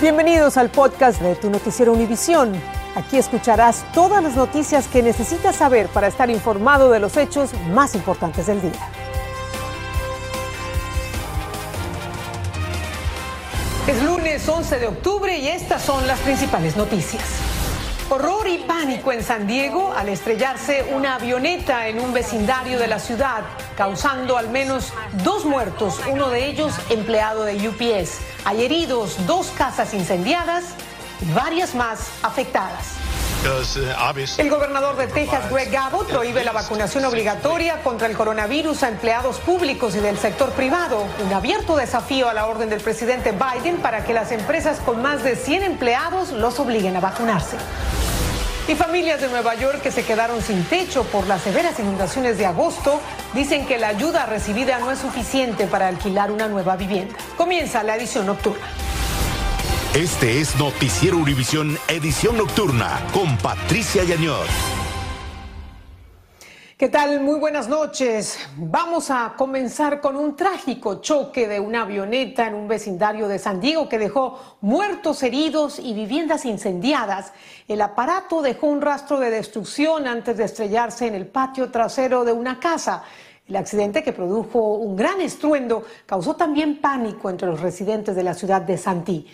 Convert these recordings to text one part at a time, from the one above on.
Bienvenidos al podcast de tu noticiero Univisión. Aquí escucharás todas las noticias que necesitas saber para estar informado de los hechos más importantes del día. Es lunes 11 de octubre y estas son las principales noticias. Horror y pánico en San Diego al estrellarse una avioneta en un vecindario de la ciudad, causando al menos dos muertos, uno de ellos empleado de UPS. Hay heridos, dos casas incendiadas y varias más afectadas. El gobernador de Texas, Greg Abbott, prohíbe la vacunación obligatoria contra el coronavirus a empleados públicos y del sector privado. Un abierto desafío a la orden del presidente Biden para que las empresas con más de 100 empleados los obliguen a vacunarse. Y familias de Nueva York que se quedaron sin techo por las severas inundaciones de agosto dicen que la ayuda recibida no es suficiente para alquilar una nueva vivienda. Comienza la edición nocturna. Este es Noticiero Univisión Edición Nocturna con Patricia Yañor. ¿Qué tal? Muy buenas noches. Vamos a comenzar con un trágico choque de una avioneta en un vecindario de San Diego que dejó muertos, heridos y viviendas incendiadas. El aparato dejó un rastro de destrucción antes de estrellarse en el patio trasero de una casa. El accidente que produjo un gran estruendo causó también pánico entre los residentes de la ciudad de Santí.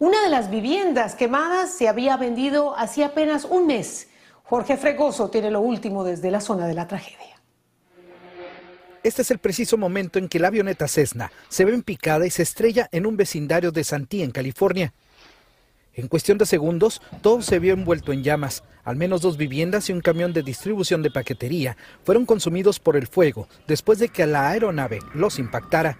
Una de las viviendas quemadas se había vendido hacía apenas un mes. Jorge Fregoso tiene lo último desde la zona de la tragedia. Este es el preciso momento en que la avioneta Cessna se ve picada y se estrella en un vecindario de Santí, en California. En cuestión de segundos, todo se vio envuelto en llamas. Al menos dos viviendas y un camión de distribución de paquetería fueron consumidos por el fuego después de que la aeronave los impactara.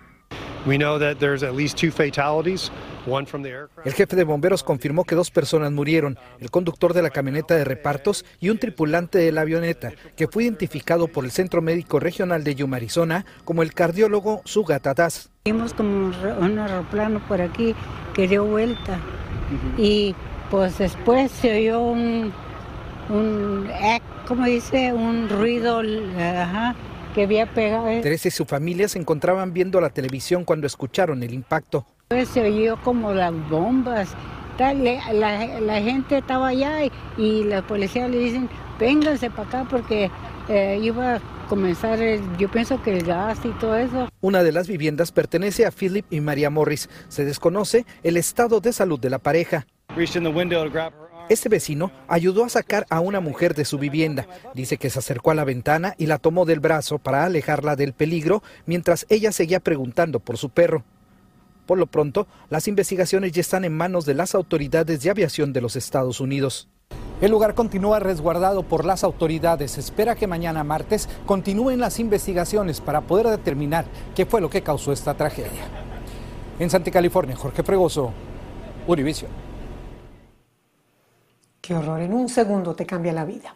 El jefe de bomberos confirmó que dos personas murieron, el conductor de la camioneta de repartos y un tripulante de la avioneta, que fue identificado por el Centro Médico Regional de Yuma, Arizona, como el cardiólogo Sugata Das. Vimos como un aeroplano por aquí que dio vuelta y pues después se oyó un, un ¿cómo dice? Un ruido, ajá, que había pegado. Teresa y su familia se encontraban viendo la televisión cuando escucharon el impacto. Pues se oyó como las bombas. La, gente estaba allá y, la policía le dicen, vénganse para acá porque eh, iba a comenzar, yo pienso que el gas y todo eso. Una de las viviendas pertenece a Philip y María Morris. Se desconoce el estado de salud de la pareja. Este vecino ayudó a sacar a una mujer de su vivienda. Dice que se acercó a la ventana y la tomó del brazo para alejarla del peligro mientras ella seguía preguntando por su perro. Por lo pronto, las investigaciones ya están en manos de las autoridades de aviación de los Estados Unidos. El lugar continúa resguardado por las autoridades. espera que mañana martes continúen las investigaciones para poder determinar qué fue lo que causó esta tragedia. En Santa California, Jorge Fregoso, Univision. Qué horror, en un segundo te cambia la vida.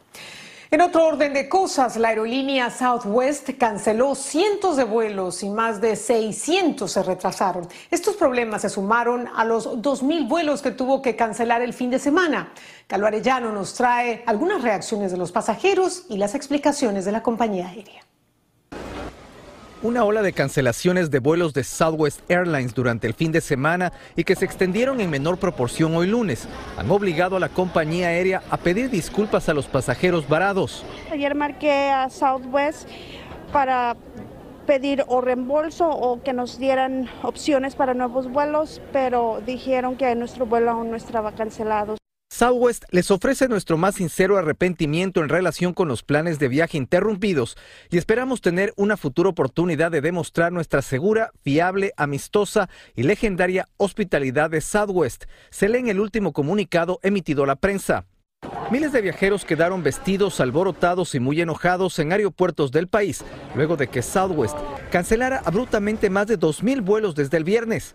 En otro orden de cosas, la aerolínea Southwest canceló cientos de vuelos y más de 600 se retrasaron. Estos problemas se sumaron a los 2.000 vuelos que tuvo que cancelar el fin de semana. Calo Arellano nos trae algunas reacciones de los pasajeros y las explicaciones de la compañía aérea. Una ola de cancelaciones de vuelos de Southwest Airlines durante el fin de semana y que se extendieron en menor proporción hoy lunes han obligado a la compañía aérea a pedir disculpas a los pasajeros varados. Ayer marqué a Southwest para pedir o reembolso o que nos dieran opciones para nuevos vuelos, pero dijeron que nuestro vuelo aún no estaba cancelado. Southwest les ofrece nuestro más sincero arrepentimiento en relación con los planes de viaje interrumpidos y esperamos tener una futura oportunidad de demostrar nuestra segura, fiable, amistosa y legendaria hospitalidad de Southwest. Se lee en el último comunicado emitido a la prensa. Miles de viajeros quedaron vestidos, alborotados y muy enojados en aeropuertos del país luego de que Southwest cancelara abruptamente más de 2.000 vuelos desde el viernes.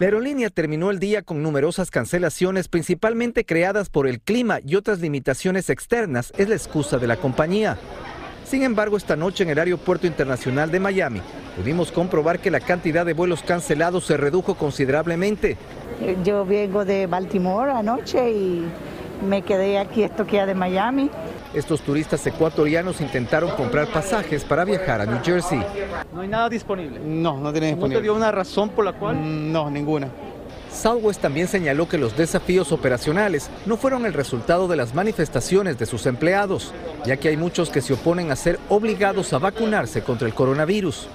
La aerolínea terminó el día con numerosas cancelaciones, principalmente creadas por el clima y otras limitaciones externas, es la excusa de la compañía. Sin embargo, esta noche en el Aeropuerto Internacional de Miami pudimos comprobar que la cantidad de vuelos cancelados se redujo considerablemente. Yo vengo de Baltimore anoche y me quedé aquí estoqueada de Miami. Estos turistas ecuatorianos intentaron comprar pasajes para viajar a New Jersey. ¿No hay nada disponible? No, no tiene disponible. ¿No te dio una razón por la cual? Mm, no, ninguna. Southwest también señaló que los desafíos operacionales no fueron el resultado de las manifestaciones de sus empleados, ya que hay muchos que se oponen a ser obligados a vacunarse contra el coronavirus.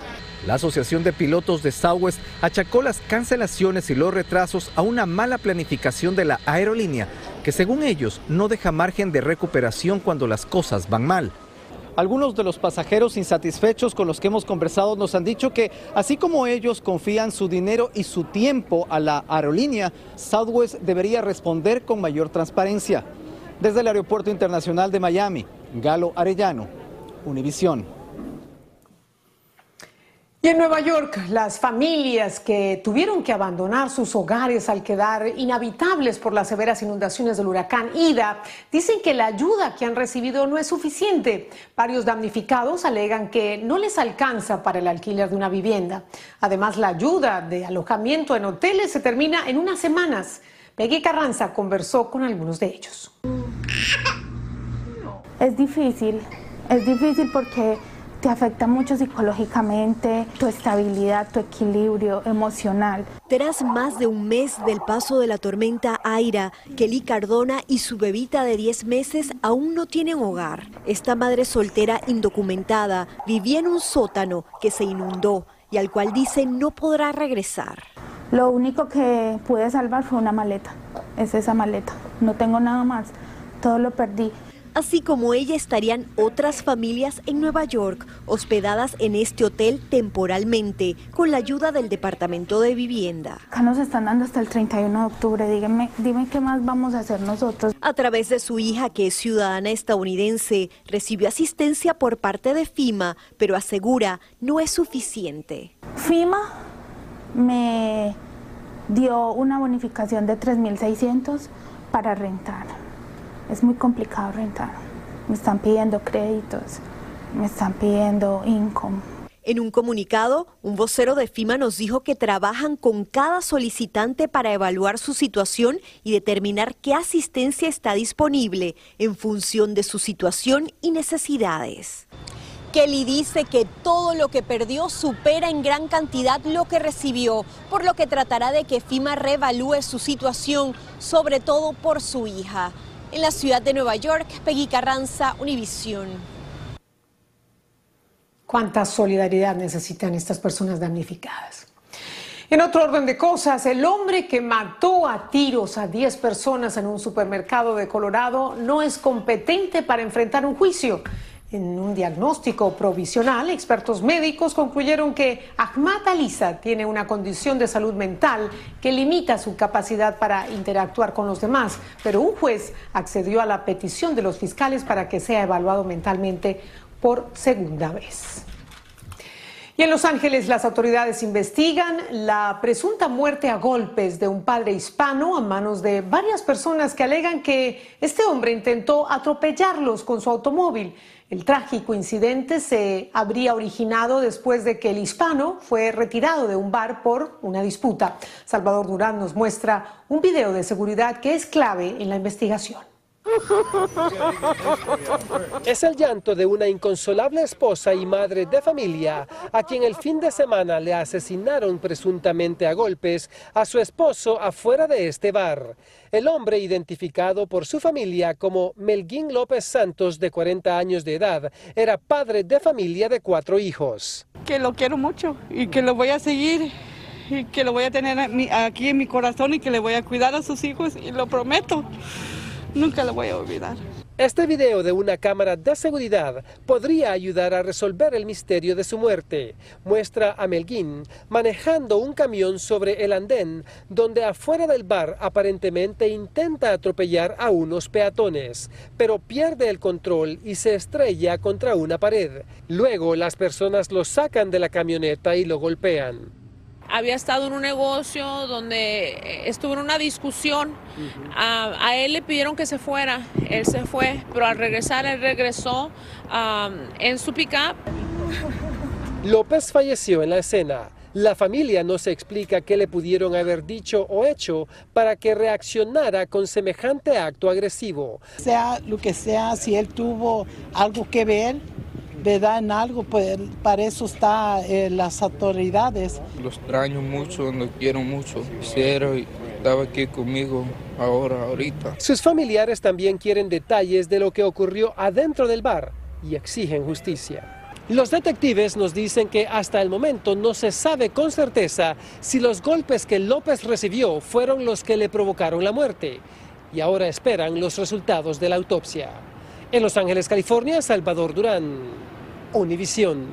La Asociación de Pilotos de Southwest achacó las cancelaciones y los retrasos a una mala planificación de la aerolínea, que según ellos no deja margen de recuperación cuando las cosas van mal. Algunos de los pasajeros insatisfechos con los que hemos conversado nos han dicho que así como ellos confían su dinero y su tiempo a la aerolínea, Southwest debería responder con mayor transparencia. Desde el Aeropuerto Internacional de Miami, Galo Arellano, Univisión. Y en Nueva York, las familias que tuvieron que abandonar sus hogares al quedar inhabitables por las severas inundaciones del huracán Ida dicen que la ayuda que han recibido no es suficiente. Varios damnificados alegan que no les alcanza para el alquiler de una vivienda. Además, la ayuda de alojamiento en hoteles se termina en unas semanas. Peggy Carranza conversó con algunos de ellos. Es difícil, es difícil porque te afecta mucho psicológicamente, tu estabilidad, tu equilibrio emocional. Tras más de un mes del paso de la tormenta Aira, Kelly Cardona y su bebita de 10 meses aún no tienen hogar. Esta madre soltera indocumentada vivía en un sótano que se inundó y al cual dice no podrá regresar. Lo único que pude salvar fue una maleta, es esa maleta, no tengo nada más, todo lo perdí. Así como ella estarían otras familias en Nueva York, hospedadas en este hotel temporalmente, con la ayuda del Departamento de Vivienda. Acá nos están dando hasta el 31 de octubre, díganme, dime qué más vamos a hacer nosotros. A través de su hija, que es ciudadana estadounidense, recibió asistencia por parte de FIMA, pero asegura no es suficiente. FIMA me dio una bonificación de 3.600 para rentar es muy complicado rentar. Me están pidiendo créditos, me están pidiendo income. En un comunicado, un vocero de FIMA nos dijo que trabajan con cada solicitante para evaluar su situación y determinar qué asistencia está disponible en función de su situación y necesidades. Kelly dice que todo lo que perdió supera en gran cantidad lo que recibió, por lo que tratará de que FIMA reevalúe su situación, sobre todo por su hija. En la ciudad de Nueva York, Peggy Carranza, Univisión. ¿Cuánta solidaridad necesitan estas personas damnificadas? En otro orden de cosas, el hombre que mató a tiros a 10 personas en un supermercado de Colorado no es competente para enfrentar un juicio. En un diagnóstico provisional, expertos médicos concluyeron que Ahmad Alisa tiene una condición de salud mental que limita su capacidad para interactuar con los demás, pero un juez accedió a la petición de los fiscales para que sea evaluado mentalmente por segunda vez. Y en Los Ángeles las autoridades investigan la presunta muerte a golpes de un padre hispano a manos de varias personas que alegan que este hombre intentó atropellarlos con su automóvil. El trágico incidente se habría originado después de que el hispano fue retirado de un bar por una disputa. Salvador Durán nos muestra un video de seguridad que es clave en la investigación. Es el llanto de una inconsolable esposa y madre de familia a quien el fin de semana le asesinaron presuntamente a golpes a su esposo afuera de este bar. El hombre, identificado por su familia como Melguín López Santos, de 40 años de edad, era padre de familia de cuatro hijos. Que lo quiero mucho y que lo voy a seguir y que lo voy a tener aquí en mi corazón y que le voy a cuidar a sus hijos y lo prometo. Nunca lo voy a olvidar. Este video de una cámara de seguridad podría ayudar a resolver el misterio de su muerte. Muestra a Melguín manejando un camión sobre el andén, donde afuera del bar aparentemente intenta atropellar a unos peatones, pero pierde el control y se estrella contra una pared. Luego las personas lo sacan de la camioneta y lo golpean había estado en un negocio donde eh, estuvo en una discusión. a, él le pidieron que se fuera, él se fue, pero al regresar, él regresó en su pickup. López falleció en la escena. La familia no se explica qué le pudieron haber dicho o hecho para que reaccionara con semejante acto agresivo. Sea lo que sea, si él tuvo algo que ver, ¿verdad? En algo, pues para eso están eh, las autoridades. Los extraño mucho, los quiero mucho, cero y estaba aquí conmigo ahora, ahorita. Sus familiares también quieren detalles de lo que ocurrió adentro del bar y exigen justicia. Los detectives nos dicen que hasta el momento no se sabe con certeza si los golpes que López recibió fueron los que le provocaron la muerte y ahora esperan los resultados de la autopsia. En Los Ángeles, California, Salvador Durán, Univisión.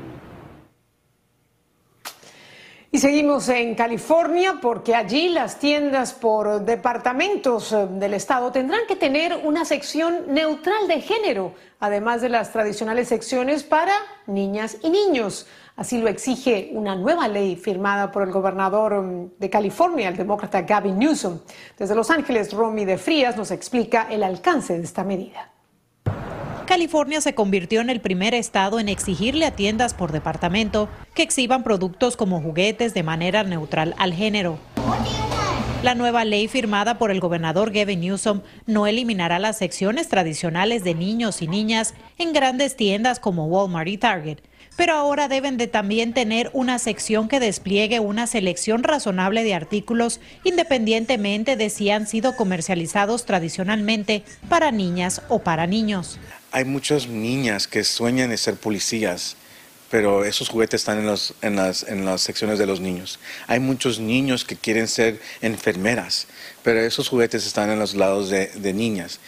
Y seguimos en California porque allí las tiendas por departamentos eh, del estado tendrán que tener una sección neutral de género, además de las tradicionales secciones para niñas y niños. Así lo exige una nueva ley firmada por el gobernador mm, de California, el demócrata Gavin Newsom. Desde Los Ángeles, Romy de Frías nos explica el alcance de esta medida. California se convirtió en el primer estado en exigirle a tiendas por departamento que exhiban productos como juguetes de manera neutral al género. La nueva ley firmada por el gobernador Gavin Newsom no eliminará las secciones tradicionales de niños y niñas en grandes tiendas como Walmart y Target, pero ahora deben de también tener una sección que despliegue una selección razonable de artículos independientemente de si han sido comercializados tradicionalmente para niñas o para niños. Hay muchas niñas que sueñan de ser policías, pero esos juguetes están en, los, en, las, en las secciones de los niños. Hay muchos niños que quieren ser enfermeras, pero esos juguetes están en los lados de, de niñas.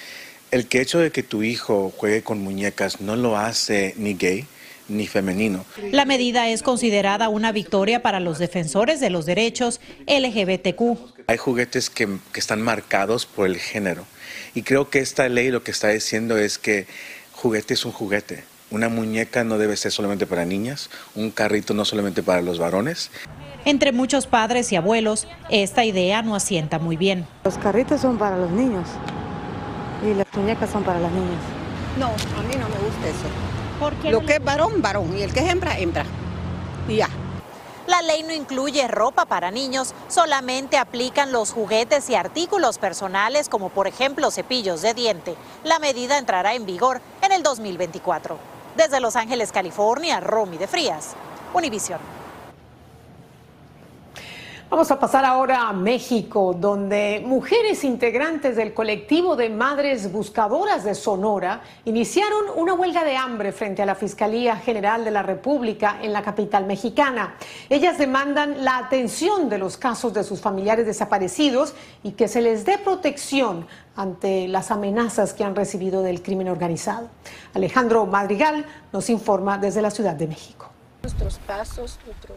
El que hecho de que tu hijo juegue con muñecas no lo hace ni gay, ni femenino. La medida es considerada una victoria para los defensores de los derechos LGBTQ. Hay juguetes que, que, están marcados por el género y creo que esta ley lo que está diciendo es que juguete es un juguete. Una muñeca no debe ser solamente para niñas, un carrito no solamente para los varones. Entre muchos padres y abuelos, esta idea no asienta muy bien. Los carritos son para los niños y las muñecas son para las niñas. No, a mí no me gusta eso. ¿Por Lo que es varón, varón, y el que es hembra, hembra. Y ya. La ley no incluye ropa para niños, solamente aplican los juguetes y artículos personales como por ejemplo cepillos de diente. La medida entrará en vigor en el 2024. Desde Los Ángeles, California, Romy de Frías, Univision. Vamos a pasar ahora a México, donde mujeres integrantes del colectivo de madres buscadoras de Sonora iniciaron una huelga de hambre frente a la Fiscalía General de la República en la capital mexicana. Ellas demandan la atención de los casos de sus familiares desaparecidos y que se les dé protección ante las amenazas que han recibido del crimen organizado. Alejandro Madrigal nos informa desde la Ciudad de México. Nuestros pasos, nuestro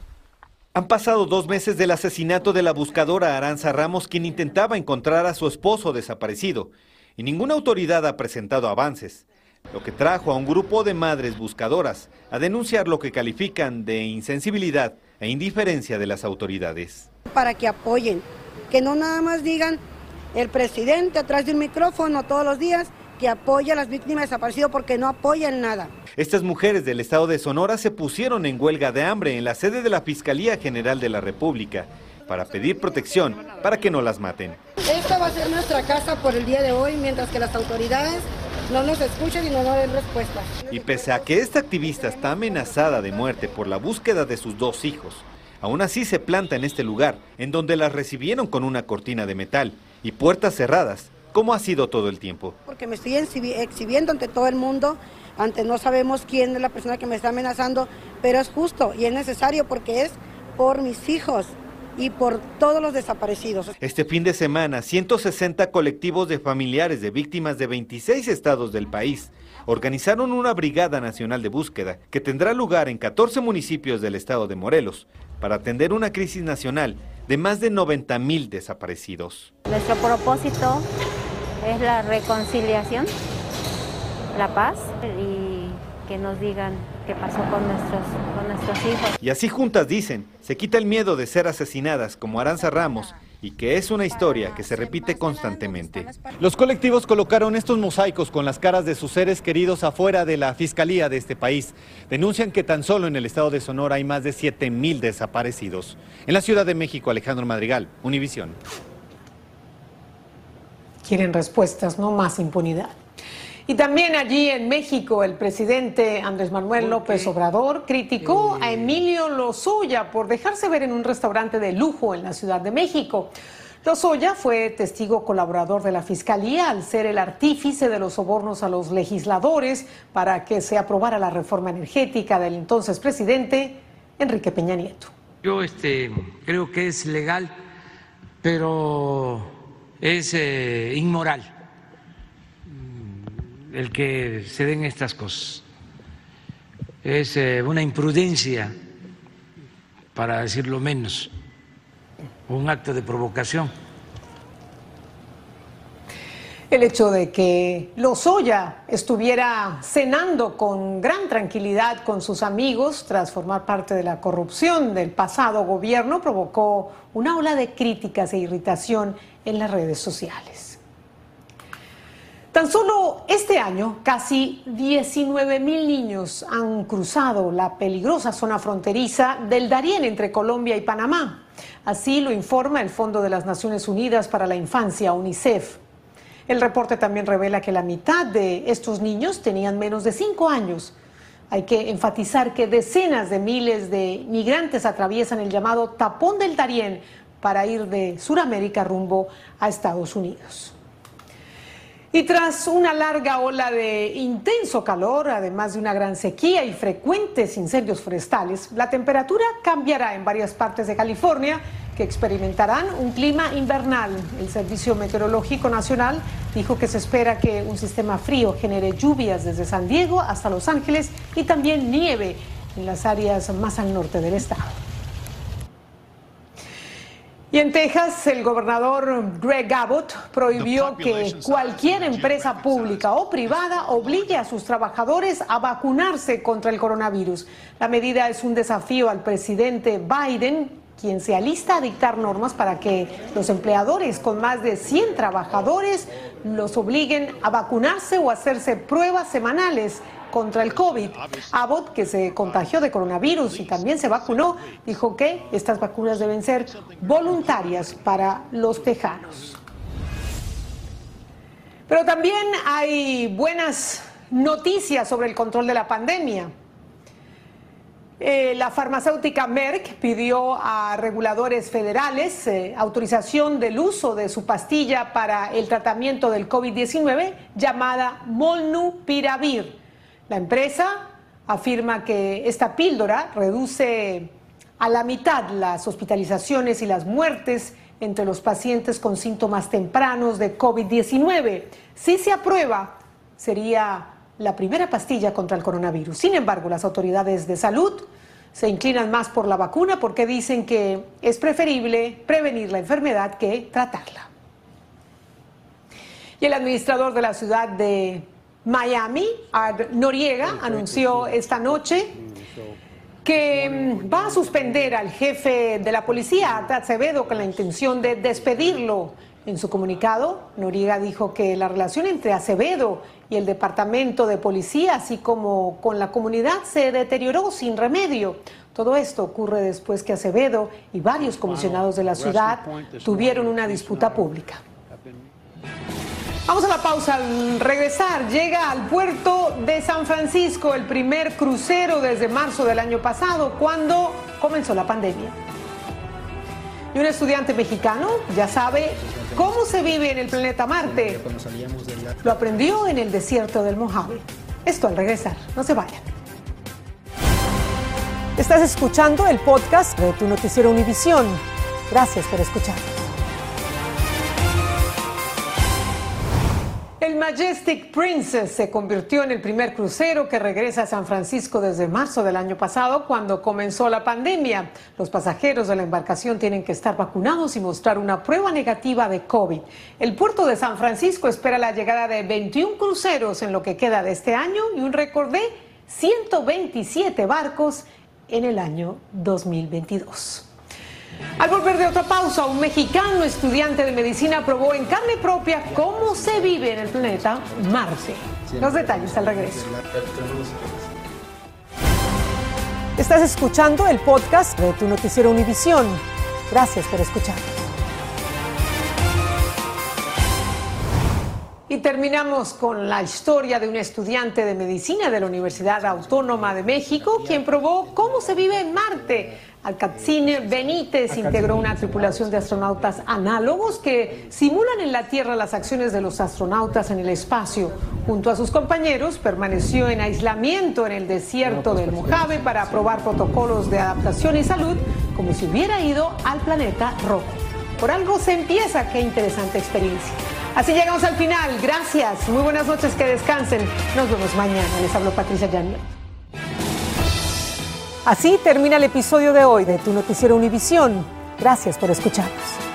han pasado dos meses del asesinato de la buscadora Aranza Ramos, quien intentaba encontrar a su esposo desaparecido, y ninguna autoridad ha presentado avances, lo que trajo a un grupo de madres buscadoras a denunciar lo que califican de insensibilidad e indiferencia de las autoridades. Para que apoyen, que no nada más digan el presidente atrás de un micrófono todos los días que apoya a las víctimas desaparecidas porque no apoyan nada. Estas mujeres del estado de Sonora se pusieron en huelga de hambre en la sede de la Fiscalía General de la República para pedir protección para que no las maten. Esta va a ser nuestra casa por el día de hoy mientras que las autoridades no nos escuchen y no nos den respuestas. Y pese a que esta activista está amenazada de muerte por la búsqueda de sus dos hijos, aún así se planta en este lugar, en donde las recibieron con una cortina de metal y puertas cerradas ¿Cómo ha sido todo el tiempo? Porque me estoy exhibiendo ante todo el mundo, ante no sabemos quién es la persona que me está amenazando, pero es justo y es necesario porque es por mis hijos y por todos los desaparecidos. Este fin de semana, 160 colectivos de familiares de víctimas de 26 estados del país organizaron una brigada nacional de búsqueda que tendrá lugar en 14 municipios del estado de Morelos para atender una crisis nacional de más de 90 mil desaparecidos. Nuestro propósito es la reconciliación, la paz y que nos digan qué pasó con nuestros, con nuestros hijos. Y así juntas dicen, se quita el miedo de ser asesinadas como Aranza Ramos y que es una historia que se repite constantemente. Los colectivos colocaron estos mosaicos con las caras de sus seres queridos afuera de la fiscalía de este país. Denuncian que tan solo en el estado de Sonora hay más de 7 mil desaparecidos. En la Ciudad de México, Alejandro Madrigal, Univisión. Quieren respuestas, no más impunidad. Y también allí en México, el presidente Andrés Manuel López Obrador criticó a Emilio Lozoya por dejarse ver en un restaurante de lujo en la Ciudad de México. Lozoya fue testigo colaborador de la Fiscalía al ser el artífice de los sobornos a los legisladores para que se aprobara la reforma energética del entonces presidente Enrique Peña Nieto. Yo este, creo que es legal, pero es eh, inmoral el que se den estas cosas. Es eh, una imprudencia, para decirlo menos un acto de provocación. El hecho de que Lozoya estuviera cenando con gran tranquilidad con sus amigos tras formar parte de la corrupción del pasado gobierno provocó una ola de críticas e irritación en las redes sociales. Tan solo este año, casi 19 mil niños han cruzado la peligrosa zona fronteriza del Darién entre Colombia y Panamá. Así lo informa el Fondo de las Naciones Unidas para la Infancia, UNICEF. El reporte también revela que la mitad de estos niños tenían menos de cinco años. Hay que enfatizar que decenas de miles de migrantes atraviesan el llamado tapón del Darién para ir de Sudamérica rumbo a Estados Unidos. Y tras una larga ola de intenso calor, además de una gran sequía y frecuentes incendios forestales, la temperatura cambiará en varias partes de California que experimentarán un clima invernal. El Servicio Meteorológico Nacional dijo que se espera que un sistema frío genere lluvias desde San Diego hasta Los Ángeles y también nieve en las áreas más al norte del estado. Y en Texas, el gobernador Greg Abbott prohibió que cualquier empresa pública o privada obligue a sus trabajadores a vacunarse contra el coronavirus. La medida es un desafío al presidente Biden, quien se alista a dictar normas para que los empleadores con más de 100 trabajadores los obliguen a vacunarse o hacerse pruebas semanales contra el COVID. Abbott, que se contagió de coronavirus y también se vacunó, dijo que estas vacunas deben ser voluntarias para los tejanos. Pero también hay buenas noticias sobre el control de la pandemia. Eh, la farmacéutica Merck pidió a reguladores federales eh, autorización del uso de su pastilla para el tratamiento del COVID-19 llamada Molnupiravir. La empresa afirma que esta píldora reduce a la mitad las hospitalizaciones y las muertes entre los pacientes con síntomas tempranos de COVID-19. Si se aprueba, sería la primera pastilla contra el coronavirus. Sin embargo, las autoridades de salud se inclinan más por la vacuna porque dicen que es preferible prevenir la enfermedad que tratarla. Y el administrador de la ciudad de Miami, Noriega, anunció esta noche que mm, va a suspender al jefe de la policía, Acevedo, con la intención de despedirlo. En su comunicado, Noriega dijo que la relación entre Acevedo y el departamento de policía, así como con la comunidad, se deterioró sin remedio. Todo esto ocurre después que Acevedo y varios comisionados de la ciudad tuvieron una disputa pública. Vamos a la pausa. Al regresar, llega al puerto de San Francisco el primer crucero desde marzo del año pasado, cuando comenzó la pandemia. Y un estudiante mexicano ya sabe cómo se vive en el planeta Marte. Lo aprendió en el desierto del Mojave. Esto al regresar. No se vayan. Estás escuchando el podcast de tu noticiero Univisión. Gracias por escuchar. El Majestic Princess se convirtió en el primer crucero que regresa a San Francisco desde marzo del año pasado, cuando comenzó la pandemia. Los pasajeros de la embarcación tienen que estar vacunados y mostrar una prueba negativa de COVID. El puerto de San Francisco espera la llegada de 21 cruceros en lo que queda de este año y un récord de 127 barcos en el año 2022. Al volver de otra pausa, un mexicano estudiante de medicina probó en carne propia cómo se vive en el planeta Marte. Los detalles al regreso. Estás escuchando el podcast de tu noticiero Univisión. Gracias por escuchar. Y terminamos con la historia de un estudiante de medicina de la Universidad Autónoma de México, quien probó cómo se vive en Marte. Alcacine Benítez integró una tripulación de astronautas análogos que simulan en la Tierra las acciones de los astronautas en el espacio. Junto a sus compañeros, permaneció en aislamiento en el desierto del Mojave para probar protocolos de adaptación y salud como si hubiera ido al planeta rojo. Por algo se empieza, qué interesante experiencia. Así llegamos al final. Gracias. Muy buenas noches. Que descansen. Nos vemos mañana. Les hablo Patricia Llanos. Así termina el episodio de hoy de Tu Noticiero Univisión. Gracias por escucharnos.